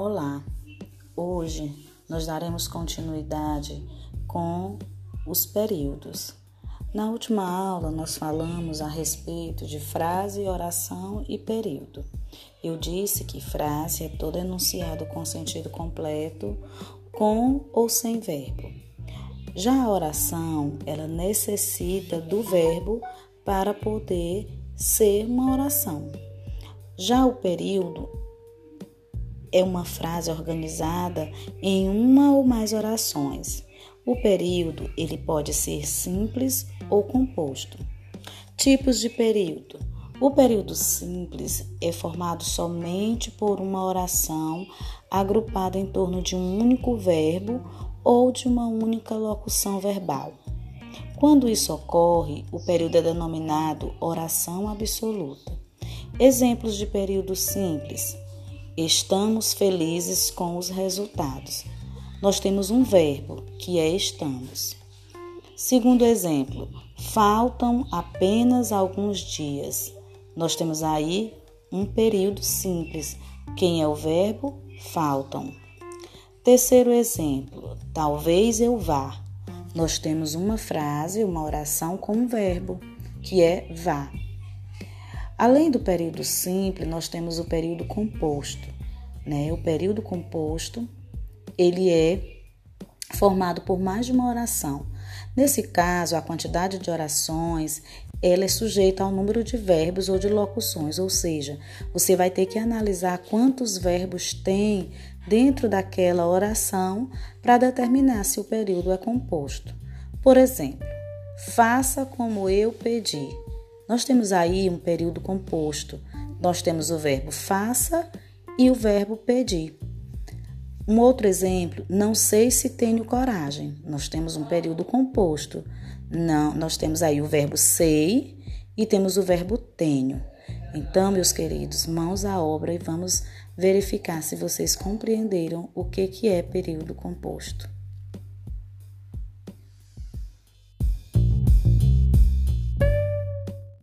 Olá, hoje nós daremos continuidade com os períodos. Na última aula, nós falamos a respeito de frase, oração e período. Eu disse que frase é todo enunciado com sentido completo, com ou sem verbo. Já a oração, ela necessita do verbo para poder ser uma oração. Já o período é uma frase organizada em uma ou mais orações. O período ele pode ser simples ou composto. Tipos de período. O período simples é formado somente por uma oração agrupada em torno de um único verbo ou de uma única locução verbal. Quando isso ocorre, o período é denominado oração absoluta. Exemplos de período simples: Estamos felizes com os resultados. Nós temos um verbo que é estamos. Segundo exemplo, faltam apenas alguns dias. Nós temos aí um período simples. Quem é o verbo? Faltam. Terceiro exemplo, talvez eu vá. Nós temos uma frase, uma oração com um verbo, que é vá. Além do período simples, nós temos o período composto. Né? O período composto ele é formado por mais de uma oração. Nesse caso, a quantidade de orações ela é sujeita ao número de verbos ou de locuções, ou seja, você vai ter que analisar quantos verbos tem dentro daquela oração para determinar se o período é composto. Por exemplo, faça como eu pedi. Nós temos aí um período composto. Nós temos o verbo faça e o verbo pedir. Um outro exemplo, não sei se tenho coragem. Nós temos um período composto. Não, nós temos aí o verbo sei e temos o verbo tenho. Então, meus queridos, mãos à obra e vamos verificar se vocês compreenderam o que que é período composto.